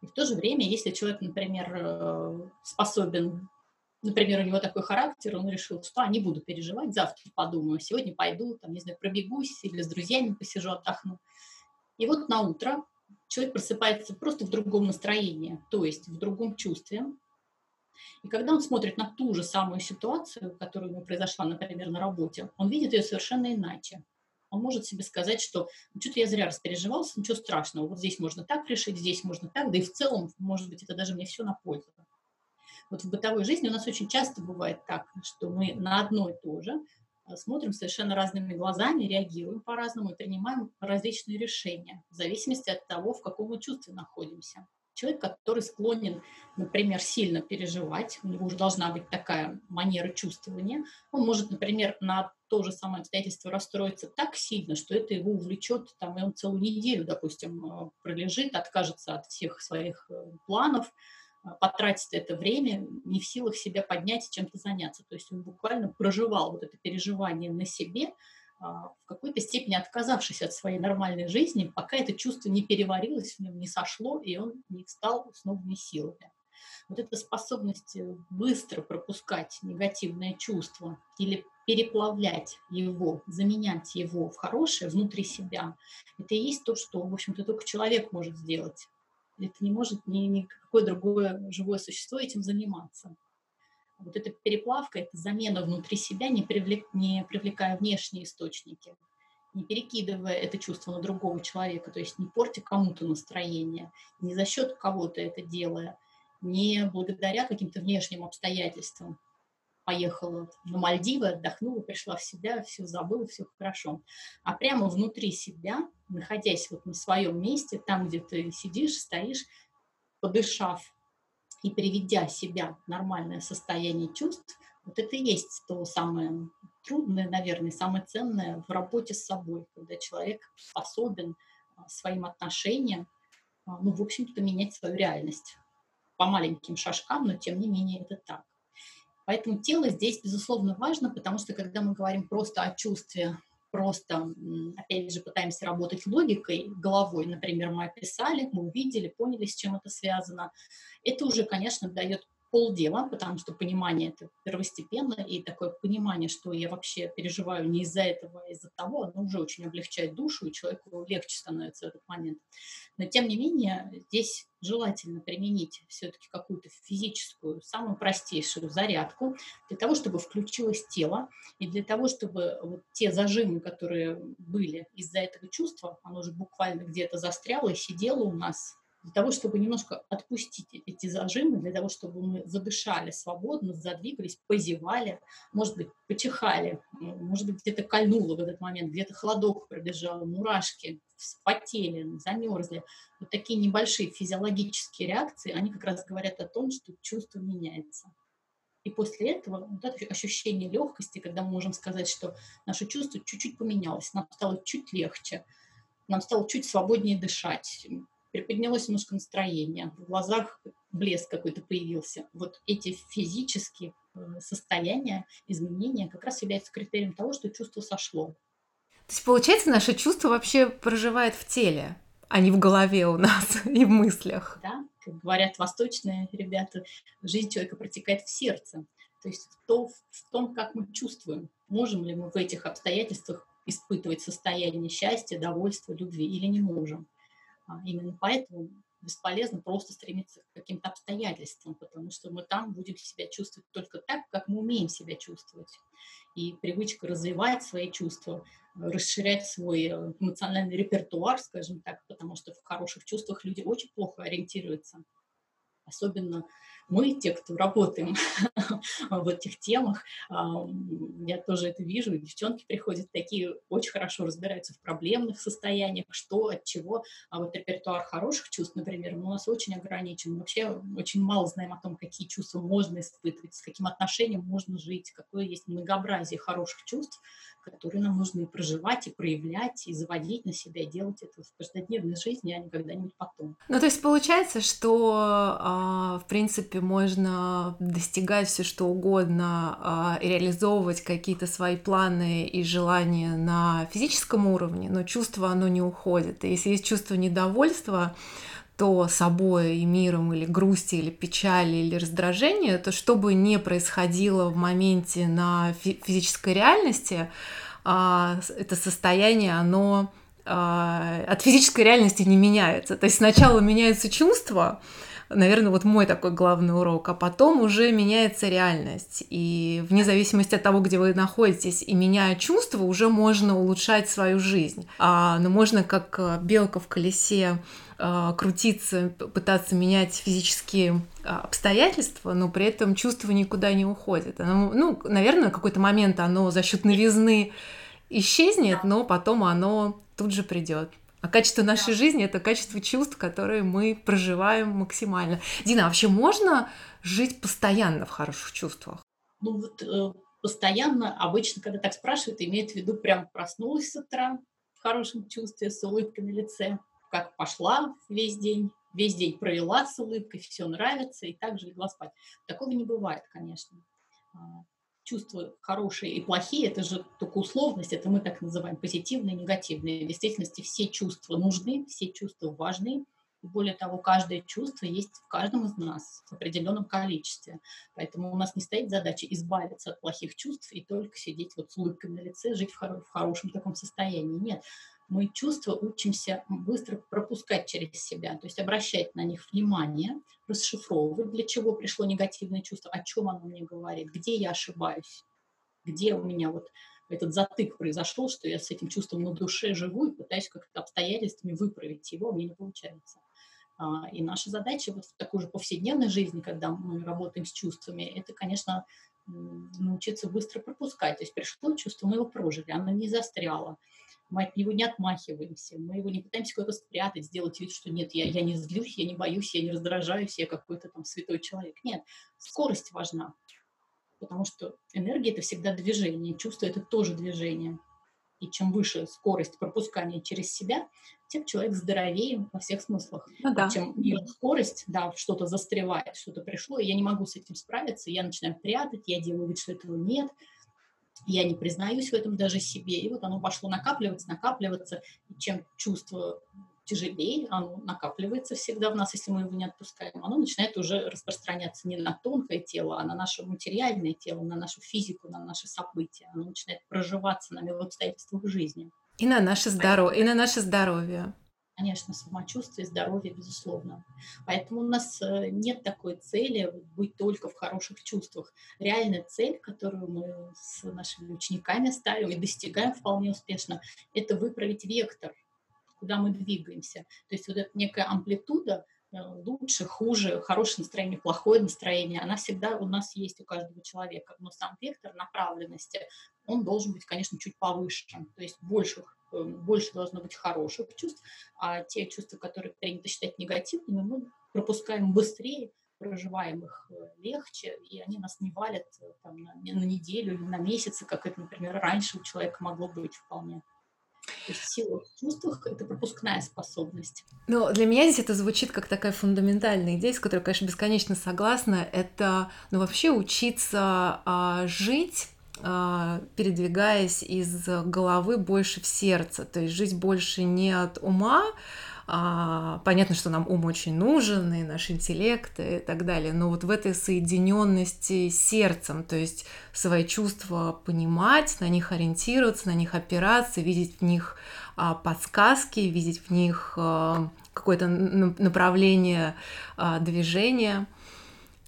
И в то же время, если человек, например, э, способен, например, у него такой характер, он решил, что а, не буду переживать, завтра подумаю, сегодня пойду, там, не знаю, пробегусь или с друзьями посижу, отдохну. И вот на утро человек просыпается просто в другом настроении, то есть в другом чувстве. И когда он смотрит на ту же самую ситуацию, которая у него произошла, например, на работе, он видит ее совершенно иначе он может себе сказать, что ну, что-то я зря распереживался, ничего страшного, вот здесь можно так решить, здесь можно так, да и в целом, может быть, это даже мне все на пользу. Вот в бытовой жизни у нас очень часто бывает так, что мы на одно и то же а, смотрим совершенно разными глазами, реагируем по-разному и принимаем различные решения в зависимости от того, в каком мы чувстве находимся. Человек, который склонен, например, сильно переживать, у него уже должна быть такая манера чувствования, он может, например, на то же самое обстоятельство расстроится так сильно, что это его увлечет, там, и он целую неделю, допустим, э, пролежит, откажется от всех своих э, планов, э, потратит это время, не в силах себя поднять и чем-то заняться. То есть он буквально проживал вот это переживание на себе, в какой-то степени отказавшись от своей нормальной жизни, пока это чувство не переварилось в нем, не сошло, и он не встал с новыми силами. Вот эта способность быстро пропускать негативное чувство или переплавлять его, заменять его в хорошее внутри себя, это и есть то, что, в общем-то, только человек может сделать. Это не может ни, никакое другое живое существо этим заниматься. Вот эта переплавка, эта замена внутри себя, не, привлек, не привлекая внешние источники, не перекидывая это чувство на другого человека, то есть не портя кому-то настроение, не за счет кого-то это делая, не благодаря каким-то внешним обстоятельствам, поехала на Мальдивы, отдохнула, пришла в себя, все забыла, все хорошо. А прямо внутри себя, находясь вот на своем месте, там, где ты сидишь, стоишь, подышав и приведя себя в нормальное состояние чувств, вот это и есть то самое трудное, наверное, самое ценное в работе с собой, когда человек способен а, своим отношениям, а, ну, в общем-то, менять свою реальность по маленьким шажкам, но тем не менее это так. Поэтому тело здесь, безусловно, важно, потому что когда мы говорим просто о чувстве, просто, опять же, пытаемся работать логикой, головой, например, мы описали, мы увидели, поняли, с чем это связано, это уже, конечно, дает полдела, потому что понимание это первостепенно, и такое понимание, что я вообще переживаю не из-за этого, а из-за того, оно уже очень облегчает душу, и человеку легче становится этот момент. Но тем не менее, здесь желательно применить все-таки какую-то физическую, самую простейшую зарядку для того, чтобы включилось тело, и для того, чтобы вот те зажимы, которые были из-за этого чувства, оно уже буквально где-то застряло и сидело у нас для того, чтобы немножко отпустить эти зажимы, для того, чтобы мы задышали свободно, задвигались, позевали, может быть, почихали, может быть, где-то кольнуло в этот момент, где-то холодок пробежал, мурашки, вспотели, замерзли. Вот такие небольшие физиологические реакции, они как раз говорят о том, что чувство меняется. И после этого вот это ощущение легкости, когда мы можем сказать, что наше чувство чуть-чуть поменялось, нам стало чуть легче, нам стало чуть свободнее дышать, приподнялось немножко настроение, в глазах блеск какой-то появился. Вот эти физические э, состояния, изменения как раз являются критерием того, что чувство сошло. То есть, получается, наше чувство вообще проживает в теле, а не в голове у нас (laughs) и в мыслях. Да, как говорят восточные ребята, жизнь человека протекает в сердце. То есть в, то, в том, как мы чувствуем, можем ли мы в этих обстоятельствах испытывать состояние счастья, довольства, любви или не можем. А именно поэтому бесполезно просто стремиться к каким-то обстоятельствам, потому что мы там будем себя чувствовать только так, как мы умеем себя чувствовать. И привычка развивать свои чувства, расширять свой э, эмоциональный репертуар, скажем так, потому что в хороших чувствах люди очень плохо ориентируются особенно мы, те, кто работаем (laughs) в этих темах, я тоже это вижу, девчонки приходят такие, очень хорошо разбираются в проблемных состояниях, что, от чего. А вот репертуар хороших чувств, например, у нас очень ограничен. Мы вообще очень мало знаем о том, какие чувства можно испытывать, с каким отношением можно жить, какое есть многообразие хороших чувств, которые нам нужно и проживать, и проявлять, и заводить на себя, делать это в каждодневной жизни, а не когда-нибудь потом. Ну, то есть получается, что, а, в принципе, можно достигать все что угодно а, реализовывать какие-то свои планы и желания на физическом уровне, но чувство оно не уходит. И если есть чувство недовольства, то собой и миром, или грусти, или печали, или раздражения, то что бы ни происходило в моменте на физической реальности, а, это состояние, оно а, от физической реальности не меняется. То есть сначала меняются чувства, наверное, вот мой такой главный урок, а потом уже меняется реальность. И вне зависимости от того, где вы находитесь, и меняя чувства, уже можно улучшать свою жизнь. А, но можно как э, белка в колесе а, крутиться, пытаться менять физические а, обстоятельства, но при этом чувство никуда не уходит. Оно, ну, наверное, в какой-то момент оно за счет новизны исчезнет, но потом оно тут же придет. А качество нашей да. жизни это качество чувств, которые мы проживаем максимально. Дина, а вообще можно жить постоянно в хороших чувствах? Ну вот э, постоянно, обычно, когда так спрашивают, имеют в виду прям проснулась с утра в хорошем чувстве, с улыбкой на лице, как пошла весь день, весь день провела с улыбкой, все нравится, и также легла спать. Такого не бывает, конечно. Чувства хорошие и плохие, это же только условность, это мы так называем позитивные, негативные. В действительности все чувства нужны, все чувства важны. Более того, каждое чувство есть в каждом из нас в определенном количестве. Поэтому у нас не стоит задача избавиться от плохих чувств и только сидеть вот с улыбкой на лице, жить в, хоро- в хорошем таком состоянии. Нет, мы чувства учимся быстро пропускать через себя, то есть обращать на них внимание, расшифровывать, для чего пришло негативное чувство, о чем оно мне говорит, где я ошибаюсь, где у меня вот этот затык произошел, что я с этим чувством на душе живу и пытаюсь как-то обстоятельствами выправить его, а мне не получается. А, и наша задача вот в такой же повседневной жизни, когда мы работаем с чувствами, это, конечно, научиться быстро пропускать. То есть пришло чувство, мы его прожили, оно не застряло мы от него не отмахиваемся, мы его не пытаемся куда-то спрятать, сделать вид, что нет, я, я не злюсь, я не боюсь, я не раздражаюсь, я какой-то там святой человек. Нет, скорость важна, потому что энергия – это всегда движение, чувство – это тоже движение. И чем выше скорость пропускания через себя, тем человек здоровее во всех смыслах. Ну, да. А чем ниже скорость, да, что-то застревает, что-то пришло, и я не могу с этим справиться, я начинаю прятать, я делаю вид, что этого нет – я не признаюсь в этом даже себе, и вот оно пошло накапливаться, накапливаться, и чем чувство тяжелее, оно накапливается всегда в нас, если мы его не отпускаем, оно начинает уже распространяться не на тонкое тело, а на наше материальное тело, на нашу физику, на наши события. Оно начинает проживаться нами в обстоятельствах жизни. И на наше здоровье, и на наше здоровье конечно, самочувствие, здоровье, безусловно. Поэтому у нас э, нет такой цели быть только в хороших чувствах. Реальная цель, которую мы с нашими учениками ставим и достигаем вполне успешно, это выправить вектор, куда мы двигаемся. То есть вот эта некая амплитуда лучше, хуже, хорошее настроение, плохое настроение, она всегда у нас есть у каждого человека. Но сам вектор направленности, он должен быть, конечно, чуть повыше, то есть больше Эм, больше должно быть хороших чувств, а те чувства, которые принято считать негативными, мы пропускаем быстрее, проживаем их э, легче, и они нас не валят э, там, на, на неделю или на месяцы, как это, например, раньше у человека могло быть вполне. То есть сила в чувствах — это пропускная способность. Ну, для меня здесь это звучит как такая фундаментальная идея, с которой, конечно, бесконечно согласна. Это, ну, вообще учиться а, жить а, передвигаясь из головы больше в сердце, то есть жить больше не от ума, понятно, что нам ум очень нужен, и наш интеллект и так далее, но вот в этой соединенности с сердцем, то есть свои чувства понимать, на них ориентироваться, на них опираться, видеть в них а, подсказки, видеть в них а, какое-то направление а, движения –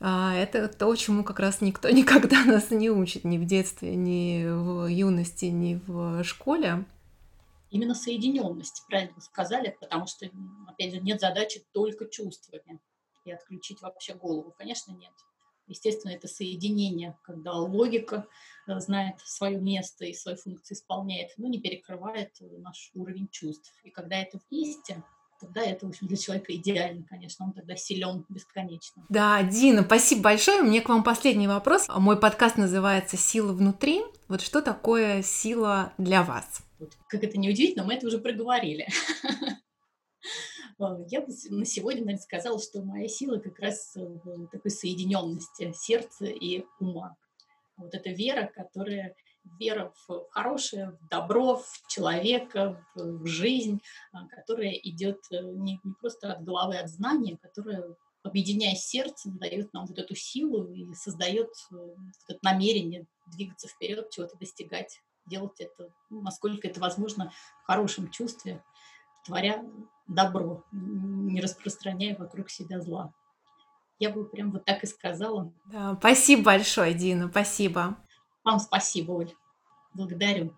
а это то, чему как раз никто (laughs) никогда нас не учит, ни в детстве, ни в юности, ни в школе. Именно соединенность, правильно вы сказали, потому что, опять же, нет задачи только чувствами и отключить вообще голову. Конечно, нет. Естественно, это соединение, когда логика э, знает свое место и свои функции исполняет, но не перекрывает наш уровень чувств. И когда это вместе, тогда это, в общем, для человека идеально, конечно, он тогда силен бесконечно. Да, Дина, спасибо большое. Мне к вам последний вопрос. Мой подкаст называется «Сила внутри». Вот что такое сила для вас? Вот, как это не удивительно, мы это уже проговорили. (laughs) Я бы на сегодня, наверное, сказала, что моя сила как раз в такой соединенности сердца и ума. Вот эта вера, которая вера в хорошее, в добро, в человека, в жизнь, а, которая идет э, не, не просто от головы, а от знания, которая, объединяя сердцем, дает нам вот эту силу и создает э, это намерение двигаться вперед, чего-то достигать, делать это, ну, насколько это возможно, в хорошем чувстве, творя добро, не распространяя вокруг себя зла. Я бы прям вот так и сказала. Да, спасибо большое, Дина, спасибо. Вам спасибо, Оль. Благодарю.